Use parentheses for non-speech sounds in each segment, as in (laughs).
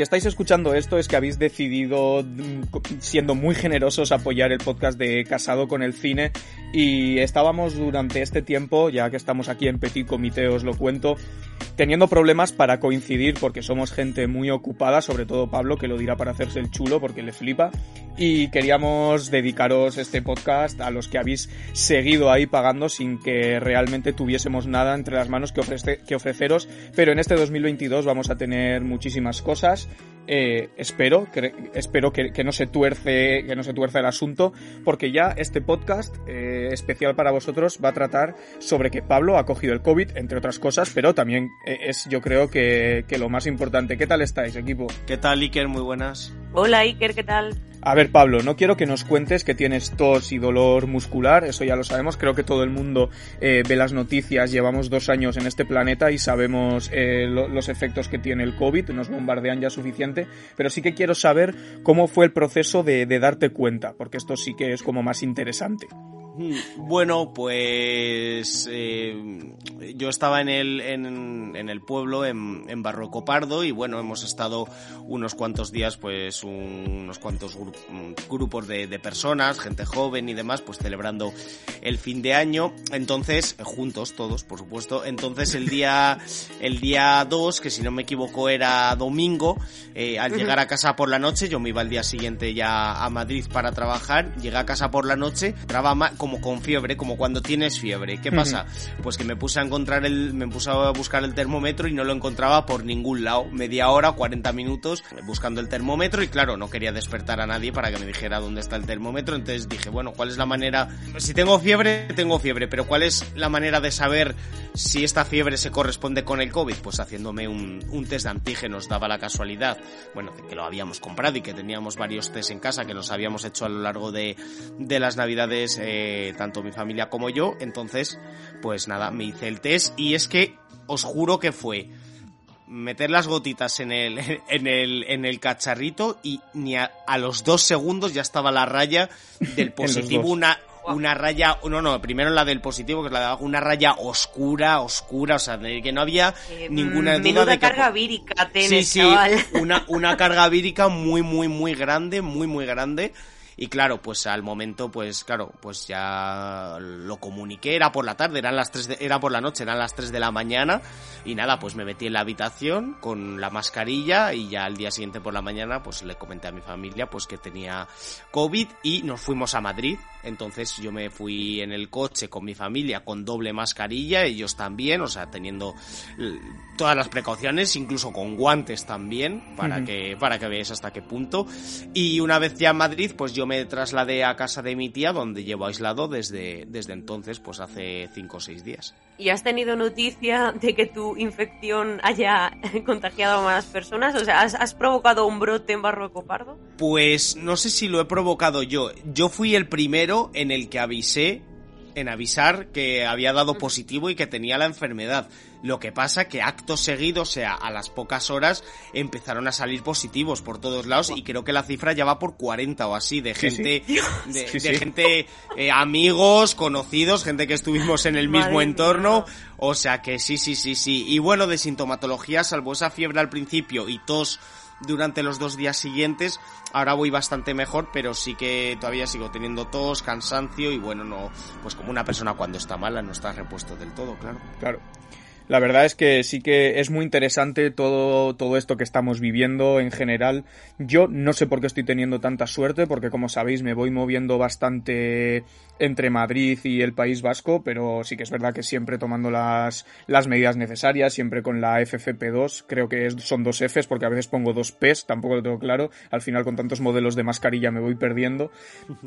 Si estáis escuchando esto es que habéis decidido, mm, siendo muy generosos, apoyar el podcast de Casado con el Cine. Y estábamos durante este tiempo, ya que estamos aquí en Petit Comité, os lo cuento, teniendo problemas para coincidir porque somos gente muy ocupada, sobre todo Pablo, que lo dirá para hacerse el chulo porque le flipa, y queríamos dedicaros este podcast a los que habéis seguido ahí pagando sin que realmente tuviésemos nada entre las manos que, que ofreceros, pero en este 2022 vamos a tener muchísimas cosas eh, espero, que, espero que, no se tuerce, que no se tuerce el asunto, porque ya este podcast eh, especial para vosotros va a tratar sobre que Pablo ha cogido el COVID, entre otras cosas, pero también eh, es yo creo que, que lo más importante. ¿Qué tal estáis, equipo? ¿Qué tal, Iker? Muy buenas. Hola, Iker, ¿qué tal? A ver, Pablo, no quiero que nos cuentes que tienes tos y dolor muscular, eso ya lo sabemos, creo que todo el mundo eh, ve las noticias, llevamos dos años en este planeta y sabemos eh, los efectos que tiene el COVID, nos bombardean ya suficiente, pero sí que quiero saber cómo fue el proceso de, de darte cuenta, porque esto sí que es como más interesante. Bueno, pues eh, yo estaba en el, en, en el pueblo, en, en Barroco Pardo, y bueno, hemos estado unos cuantos días, pues unos cuantos grupos de, de, personas, gente joven y demás, pues celebrando el fin de año. Entonces, juntos todos, por supuesto. Entonces el día, el día 2, que si no me equivoco era domingo, eh, al llegar a casa por la noche, yo me iba al día siguiente ya a Madrid para trabajar, llegué a casa por la noche, trababa como con fiebre, como cuando tienes fiebre. ¿Qué pasa? Pues que me puse a encontrar el, me puse a buscar el termómetro y no lo encontraba por ningún lado. Media hora, 40 minutos buscando el termómetro y claro, no quería despertar a nadie para que me dijera dónde está el termómetro. Entonces dije, bueno, ¿cuál es la manera? Si tengo fiebre, tengo fiebre, pero ¿cuál es la manera de saber si esta fiebre se corresponde con el COVID? Pues haciéndome un, un test de antígenos, daba la casualidad, bueno, que lo habíamos comprado y que teníamos varios test en casa que nos habíamos hecho a lo largo de, de las navidades eh, tanto mi familia como yo. Entonces, pues nada, me hice el test y es que os juro que fue meter las gotitas en el, (laughs) en el, en el cacharrito y ni a, los dos segundos ya estaba la raya del (laughs) positivo, una, una raya, no, no, primero la del positivo, que es la de abajo, una raya oscura, oscura, o sea, de que no había eh, ninguna duda de que... carga vírica sí, sí, una, una carga vírica muy, muy, muy grande, muy, muy grande. Y claro, pues al momento, pues claro, pues ya lo comuniqué, era por la tarde, eran las 3 de, era por la noche, eran las 3 de la mañana. Y nada, pues me metí en la habitación con la mascarilla y ya al día siguiente por la mañana, pues le comenté a mi familia pues que tenía COVID y nos fuimos a Madrid. Entonces yo me fui en el coche con mi familia con doble mascarilla, ellos también, o sea, teniendo todas las precauciones, incluso con guantes también, para que, para que veáis hasta qué punto. Y una vez ya en Madrid, pues yo me trasladé a casa de mi tía, donde llevo aislado desde, desde entonces, pues hace cinco o seis días. ¿Y has tenido noticia de que tu infección haya (laughs) contagiado a más personas? O sea, ¿has, has provocado un brote en Barroco Pardo? Pues no sé si lo he provocado yo. Yo fui el primero en el que avisé en avisar que había dado positivo y que tenía la enfermedad. Lo que pasa que acto seguido, o sea, a las pocas horas, empezaron a salir positivos por todos lados y creo que la cifra ya va por 40 o así, de gente, de, gente, eh, amigos, conocidos, gente que estuvimos en el mismo entorno. O sea que sí, sí, sí, sí. Y bueno, de sintomatología, salvo esa fiebre al principio y tos durante los dos días siguientes. Ahora voy bastante mejor, pero sí que todavía sigo teniendo tos, cansancio y bueno, no, pues como una persona cuando está mala no está repuesto del todo, claro. Claro. La verdad es que sí que es muy interesante todo, todo esto que estamos viviendo en general. Yo no sé por qué estoy teniendo tanta suerte, porque como sabéis me voy moviendo bastante entre Madrid y el País Vasco, pero sí que es verdad que siempre tomando las, las medidas necesarias, siempre con la FFP2, creo que son dos Fs, porque a veces pongo dos Ps, tampoco lo tengo claro. Al final con tantos modelos de mascarilla me voy perdiendo.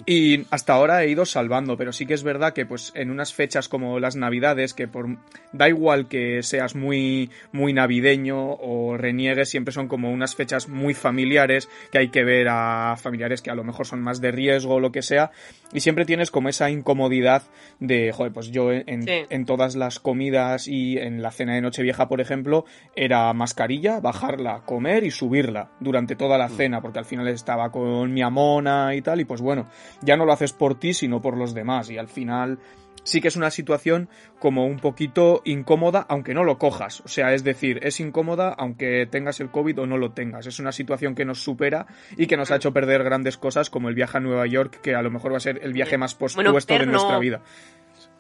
Y hasta ahora he ido salvando, pero sí que es verdad que pues en unas fechas como las Navidades, que por da igual que seas muy, muy navideño o reniegues, siempre son como unas fechas muy familiares, que hay que ver a familiares que a lo mejor son más de riesgo o lo que sea, y siempre tienes como esa incomodidad de, joder, pues yo en, en todas las comidas y en la cena de Nochevieja, por ejemplo, era mascarilla, bajarla, comer y subirla durante toda la mm. cena, porque al final estaba con mi amona y tal, y pues bueno, ya no lo haces por ti, sino por los demás, y al final sí que es una situación como un poquito incómoda, aunque no lo cojas. O sea, es decir, es incómoda aunque tengas el COVID o no lo tengas. Es una situación que nos supera y que nos ha hecho perder grandes cosas como el viaje a Nueva York, que a lo mejor va a ser el viaje más pospuesto de nuestra vida.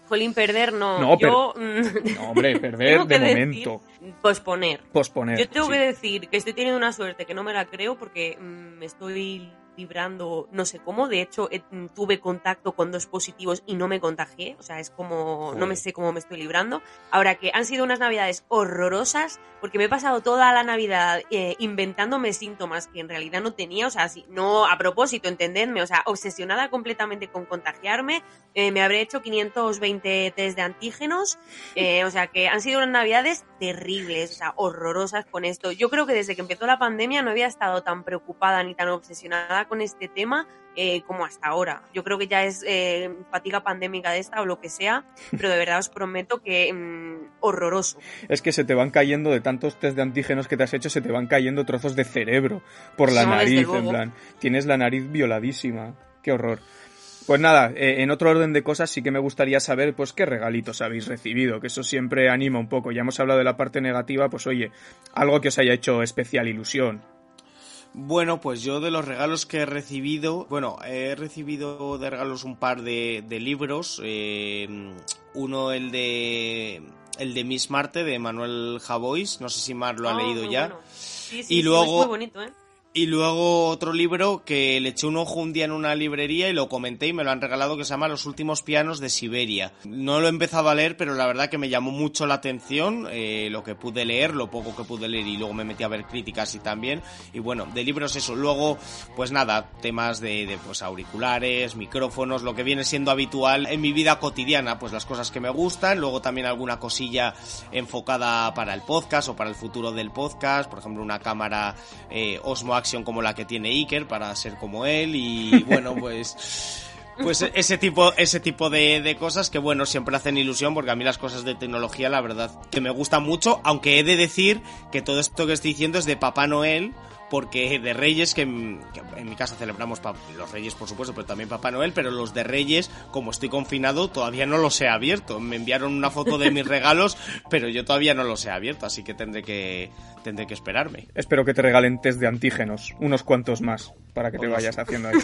Jolín, perder no. No, Yo... (laughs) no hombre, perder de momento. posponer. Posponer. Yo tengo que decir que estoy teniendo una suerte que no me la creo porque mm, me estoy vibrando no sé cómo. De hecho, mm, tuve contacto con dos positivos y no me contagié. O sea, es como, no me sé cómo me estoy librando. Ahora que han sido unas navidades horrorosas, porque me he pasado toda la Navidad eh, inventándome síntomas que en realidad no tenía. O sea, si, no a propósito, entendedme. O sea, obsesionada completamente con contagiarme. Eh, me habré hecho 520 test de antígenos. Eh, o sea, que han sido unas navidades terribles, o sea, horrorosas con esto. Yo creo que desde que empezó la pandemia no había estado tan preocupada ni tan obsesionada con este tema eh, como hasta ahora. Yo creo que ya es eh, fatiga pandémica de esta o lo que sea, (laughs) pero de verdad os prometo que mm, horroroso. Es que se te van cayendo de tantos test de antígenos que te has hecho, se te van cayendo trozos de cerebro por la nariz, en plan. Tienes la nariz violadísima. Qué horror. Pues nada, eh, en otro orden de cosas sí que me gustaría saber pues qué regalitos habéis recibido, que eso siempre anima un poco. Ya hemos hablado de la parte negativa, pues oye, algo que os haya hecho especial ilusión. Bueno, pues yo de los regalos que he recibido, bueno, he recibido de regalos un par de, libros, eh, uno el de el de Miss Marte de Manuel Javois, no sé si Mar lo ha ah, leído ya. y luego muy bonito, ¿eh? Y luego otro libro que le eché un ojo un día en una librería y lo comenté y me lo han regalado que se llama Los últimos pianos de Siberia. No lo he empezado a leer, pero la verdad que me llamó mucho la atención eh, lo que pude leer, lo poco que pude leer y luego me metí a ver críticas y también. Y bueno, de libros eso. Luego, pues nada, temas de, de pues auriculares, micrófonos, lo que viene siendo habitual en mi vida cotidiana, pues las cosas que me gustan. Luego también alguna cosilla enfocada para el podcast o para el futuro del podcast. Por ejemplo, una cámara eh, Osmo como la que tiene Iker para ser como él y (laughs) bueno, pues pues ese tipo ese tipo de, de, cosas que bueno siempre hacen ilusión porque a mí las cosas de tecnología la verdad que me gustan mucho aunque he de decir que todo esto que estoy diciendo es de Papá Noel porque de Reyes, que, en mi casa celebramos los Reyes, por supuesto, pero también Papá Noel, pero los de Reyes, como estoy confinado, todavía no los he abierto. Me enviaron una foto de mis (laughs) regalos, pero yo todavía no los he abierto, así que tendré que, tendré que esperarme. Espero que te regalen test de antígenos, unos cuantos más, para que te vayas haciendo ahí,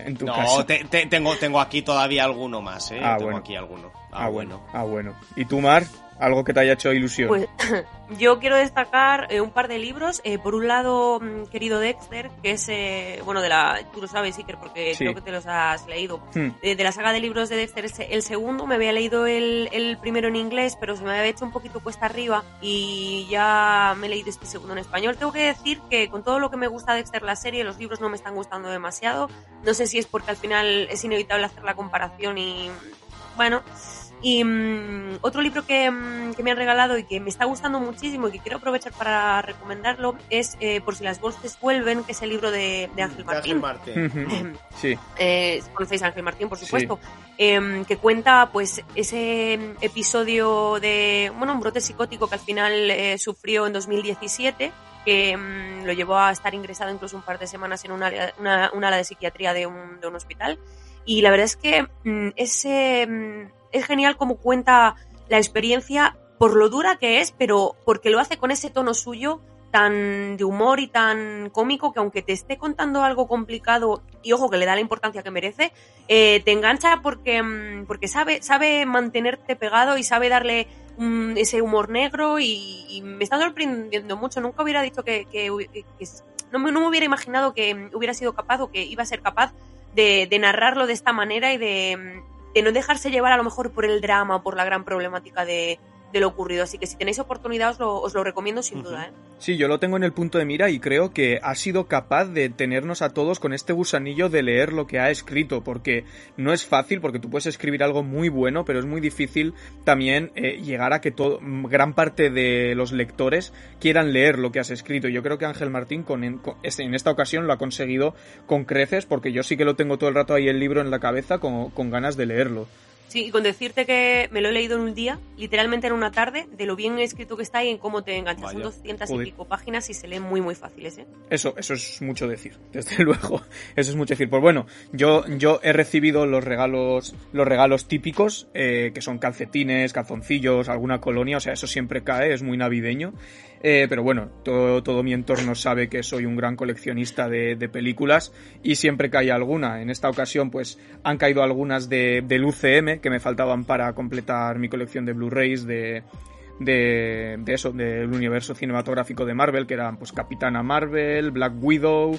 en tu (laughs) casa. No, tengo, tengo aquí todavía alguno más, ¿eh? Ah, tengo aquí alguno. Ah, ah bueno. Ah, bueno. ¿Y tú, Mar? Algo que te haya hecho ilusión. Pues (laughs) yo quiero destacar eh, un par de libros. Eh, por un lado, mm, querido Dexter, que es, eh, bueno, de la, tú lo sabes, Iker, porque creo que te los has leído. Hmm. de la saga de libros de Dexter, es el segundo, me había leído el, el, primero en inglés, pero se me había hecho un poquito cuesta arriba y ya me he leído este segundo en español. Tengo que decir que con todo lo que me gusta Dexter la serie, los libros no me están gustando demasiado. No sé si es porque al final es inevitable hacer la comparación y, bueno, y mm, otro libro que, mm, que, me han regalado y que me está gustando muchísimo y que quiero aprovechar para recomendarlo es eh, Por si las voces vuelven, que es el libro de, de Ángel Martín. Martín. (laughs) sí. Eh, Conocéis a Ángel Martín, por supuesto. Em, que cuenta pues ese episodio de, bueno, un brote psicótico que al final eh, sufrió en 2017 que mm, lo llevó a estar ingresado incluso un par de semanas en una, una, una ala de psiquiatría de un, de un hospital. Y la verdad es que ese es genial como cuenta la experiencia por lo dura que es, pero porque lo hace con ese tono suyo tan de humor y tan cómico que aunque te esté contando algo complicado y ojo que le da la importancia que merece, eh, te engancha porque, mm, porque sabe, sabe mantenerte pegado y sabe darle ese humor negro y, me está sorprendiendo mucho. Nunca hubiera dicho que, no, me, no, me, hubiera imaginado que hubiera sido capaz o que iba a ser capaz de, narrarlo de esta manera y de, de, no dejarse llevar a lo mejor por el drama por la gran problemática de, de lo ocurrido. Así que si tenéis oportunidad os lo, os lo recomiendo sin duda. ¿eh? Sí, yo lo tengo en el punto de mira y creo que ha sido capaz de tenernos a todos con este gusanillo de leer lo que ha escrito, porque no es fácil, porque tú puedes escribir algo muy bueno, pero es muy difícil también eh, llegar a que todo, gran parte de los lectores quieran leer lo que has escrito. Yo creo que Ángel Martín con, en, en, esta ocasión lo ha conseguido con creces, porque yo sí que lo tengo todo el rato ahí el libro en la cabeza con, con ganas de leerlo. Sí, y con decirte que me lo he leído en un día, literalmente en una tarde, de lo bien escrito que está y en cómo te enganchas. Son 200 y pico páginas y se leen muy, muy fáciles, ¿eh? Eso, eso es mucho decir, (laughs) desde luego. Eso es mucho decir. Pues bueno, yo, yo he recibido los regalos, los regalos típicos, eh, que son calcetines, calzoncillos, alguna colonia, o sea, eso siempre cae, es muy navideño. Eh, pero bueno, todo, todo, mi entorno sabe que soy un gran coleccionista de, de, películas y siempre cae alguna. En esta ocasión, pues han caído algunas de, del UCM que me faltaban para completar mi colección de Blu-rays de, de, de, eso, del universo cinematográfico de Marvel, que eran pues Capitana Marvel, Black Widow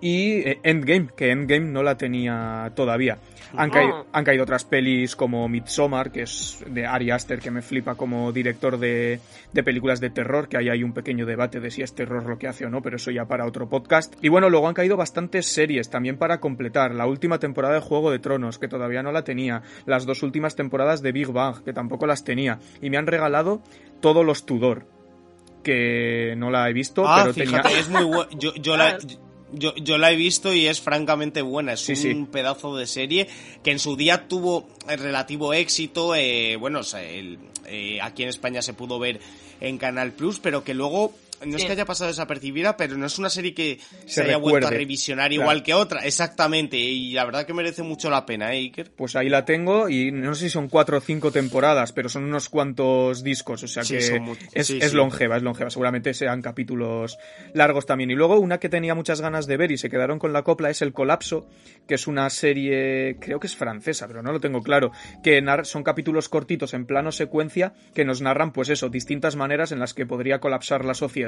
y eh, Endgame, que Endgame no la tenía todavía. Han, caído, han caído otras pelis como Midsommar, que es de Ari Aster, que me flipa como director de, de películas de terror, que ahí hay un pequeño debate de si es terror lo que hace o no, pero eso ya para otro podcast. Y bueno, luego han caído bastantes series también para completar. La última temporada de Juego de Tronos, que todavía no la tenía. Las dos últimas temporadas de Big Bang, que tampoco las tenía. Y me han regalado todos los Tudor que no la he visto, ah, pero fíjate, tenía... es muy. Yo, yo, la, yo, yo, la he visto y es francamente buena. Es un pedazo de serie que en su día tuvo relativo éxito. Eh, bueno, o sea, el, eh, aquí en España se pudo ver en Canal Plus, pero que luego no es que haya pasado desapercibida, pero no es una serie que se, haya vuelto a revisionar igual que otra, exactamente, y la verdad que merece mucho la pena, ¿eh, Iker? Pues ahí la tengo, y no sé si son cuatro o cinco temporadas, pero son unos cuantos discos, o sea que es, es longeva, es longeva, seguramente sean capítulos largos también. Y luego una que tenía muchas ganas de ver y se quedaron con la copla es El Colapso, que es una serie, creo que es francesa, pero no lo tengo claro, que son capítulos cortitos en plano secuencia que nos narran, pues eso, distintas maneras en las que podría colapsar la sociedad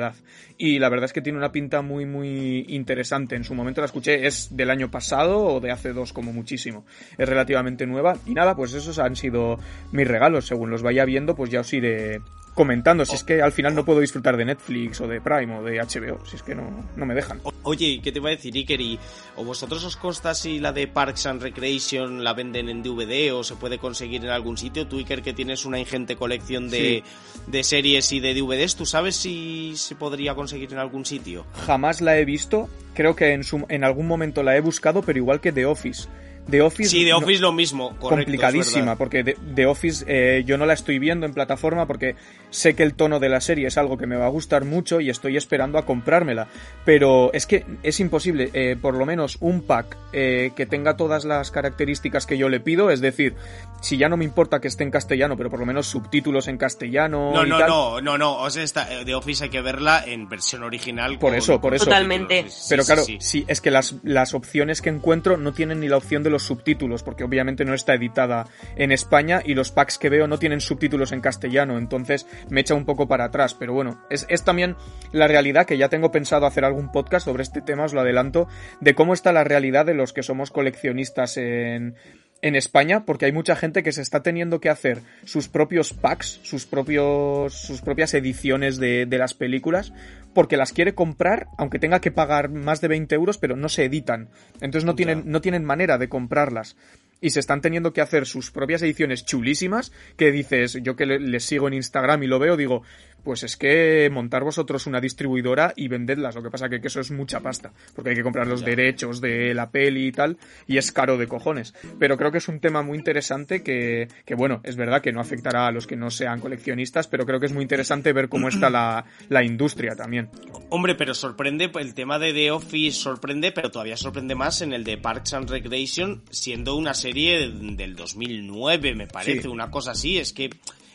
y la verdad es que tiene una pinta muy, muy interesante. En su momento la escuché, es del año pasado o de hace dos como muchísimo. Es relativamente nueva. Y nada, pues esos han sido mis regalos. Según los vaya viendo, pues ya os iré comentando. Si es que al final no puedo disfrutar de Netflix o de Prime o de HBO. Si es que no, no me dejan. Oye, ¿qué te iba a decir, Iker? ¿Y, ¿O vosotros os consta si la de Parks and Recreation la venden en DVD o se puede conseguir en algún sitio? Tú, Iker, que tienes una ingente colección de, de series y de DVDs, ¿tú sabes si se podría conseguir en algún sitio? Jamás la he visto. Creo que en, su, en algún momento la he buscado, pero igual que The Office The Office. Sí, The Office lo mismo. complicadísima, porque The, Office eh, yo no la estoy viendo en plataforma porque sé que el tono de la serie es algo que me va a gustar mucho y estoy esperando a comprármela. Pero es que es imposible, eh, por lo menos un pack eh, que tenga todas las características que yo le pido, es decir, si ya no me importa que esté en castellano, pero por lo menos subtítulos en castellano. No, no, no, no, no, o sea, The Office hay que verla en versión original. Por eso, por eso. Totalmente. pero claro, sí, es que las, las opciones que encuentro no tienen ni la opción de los subtítulos, porque obviamente no está editada en España y los packs que veo no tienen subtítulos en castellano, entonces me echa un poco para atrás. Pero bueno, es, es también la realidad que ya tengo pensado hacer algún podcast sobre este tema, os lo adelanto, de cómo está la realidad de los que somos coleccionistas en, en España porque hay mucha gente que se está teniendo que hacer sus propios packs, sus propios, sus propias ediciones de, de, las películas porque las quiere comprar aunque tenga que pagar más de 20 euros pero no se editan. Entonces no tienen, no tienen manera de comprarlas y se están teniendo que hacer sus propias ediciones chulísimas que dices, yo que les sigo en Instagram y lo veo, digo, pues es que montar vosotros una distribuidora y vendedlas. Lo que pasa que, que eso es mucha pasta, porque hay que comprar los derechos de la peli y tal, y es caro de cojones. Pero creo que es un tema muy interesante que, que bueno, es verdad que no afectará a los que no sean coleccionistas, pero creo que es muy interesante ver cómo está la, la industria también. Hombre, pero sorprende, el tema de The Office sorprende, pero todavía sorprende más en el de Parks and Recreation, siendo una serie del 2009, me parece, una cosa así, es que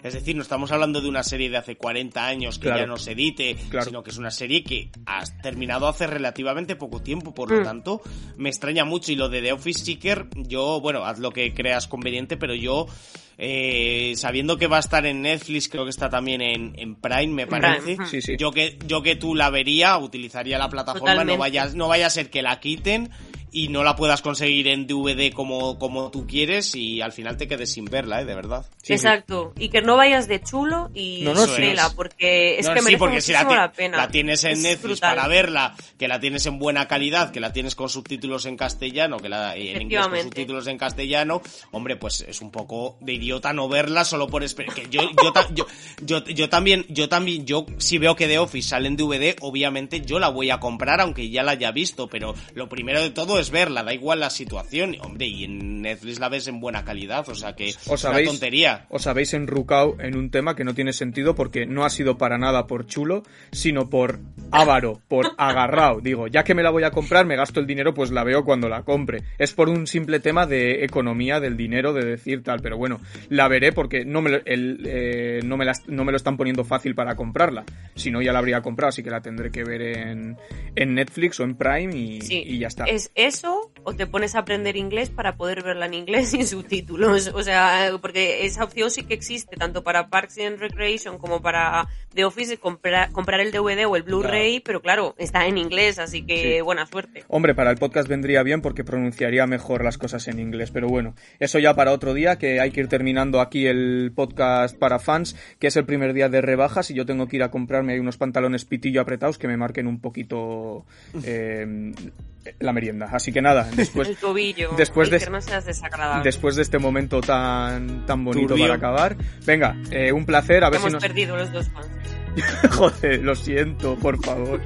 Es decir, no estamos hablando de una serie de hace 40 años que ya no se edite, sino que es una serie que has terminado hace relativamente poco tiempo, por lo mm. tanto, me extraña mucho. Y lo de The Office Seeker, yo, bueno, haz lo que creas conveniente, pero yo eh, sabiendo que va a estar en Netflix, creo que está también en, Prime, me parece. Yo que yo que tú la vería, utilizaría la plataforma, no vaya, no vaya a ser que la quiten y no la puedas conseguir en DVD como, como tú quieres y al final te quedes sin verla, ¿eh? De verdad. Exacto. Y que no vayas de chulo y no, no, porque es que merece porque si la, pena. La tienes en Netflix para verla, que la tienes en buena calidad, que la tienes con subtítulos en castellano, que la en inglés con subtítulos en castellano, hombre, pues es un poco de idiota no verla solo por esperar. Que yo, yo, yo, yo, también, yo también, yo si veo que The Office sale en DVD, obviamente yo la voy a comprar aunque ya la haya visto, pero lo primero de todo es verla, da igual la situación. Hombre, y en Netflix la ves en buena calidad, o sea que es una tontería. Os habéis enrucado en un tema que no tiene sentido porque no ha sido para nada por chulo, sino por avaro, por (laughs) agarrado. Digo, ya que me la voy a comprar, me gasto el dinero, pues la veo cuando la compre. Es por un simple tema de economía del dinero, de decir tal, pero bueno, la veré porque no me, el, eh, no, me no me lo están poniendo fácil para comprarla. Si no, ya la habría comprado, así que la tendré que ver en, en Netflix o en Prime y, y ya está. Es, eso o te pones a aprender inglés para poder verla en inglés (laughs) sin subtítulos. O sea, porque esa opción sí que existe, tanto para Parks and Recreation como para The Office, comprar, comprar el DVD o el Blu-ray, pero claro, está en inglés, así que buena suerte. Hombre, para el podcast vendría bien porque pronunciaría mejor las cosas en inglés, pero bueno, eso ya para otro día, que hay que ir terminando aquí el podcast para fans, que es el primer día de rebajas y yo tengo que ir a comprarme ahí unos pantalones pitillo apretados que me marquen un poquito (laughs) eh, la merienda. Así que nada, (laughs) después, después, de, después de este momento tan, tan bonito para acabar, venga, eh, un placer. A ver Hemos si nos... perdido los dos fans. (laughs) Joder, lo siento, por favor.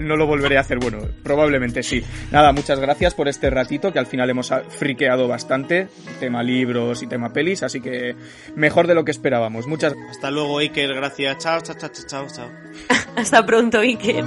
No lo volveré a hacer. Bueno, probablemente sí. Nada, muchas gracias por este ratito que al final hemos friqueado bastante. Tema libros y tema pelis, así que mejor de lo que esperábamos. Muchas Hasta luego, Iker. Gracias. Chao, chao, chao, chao, chao. (laughs) Hasta pronto, Iker.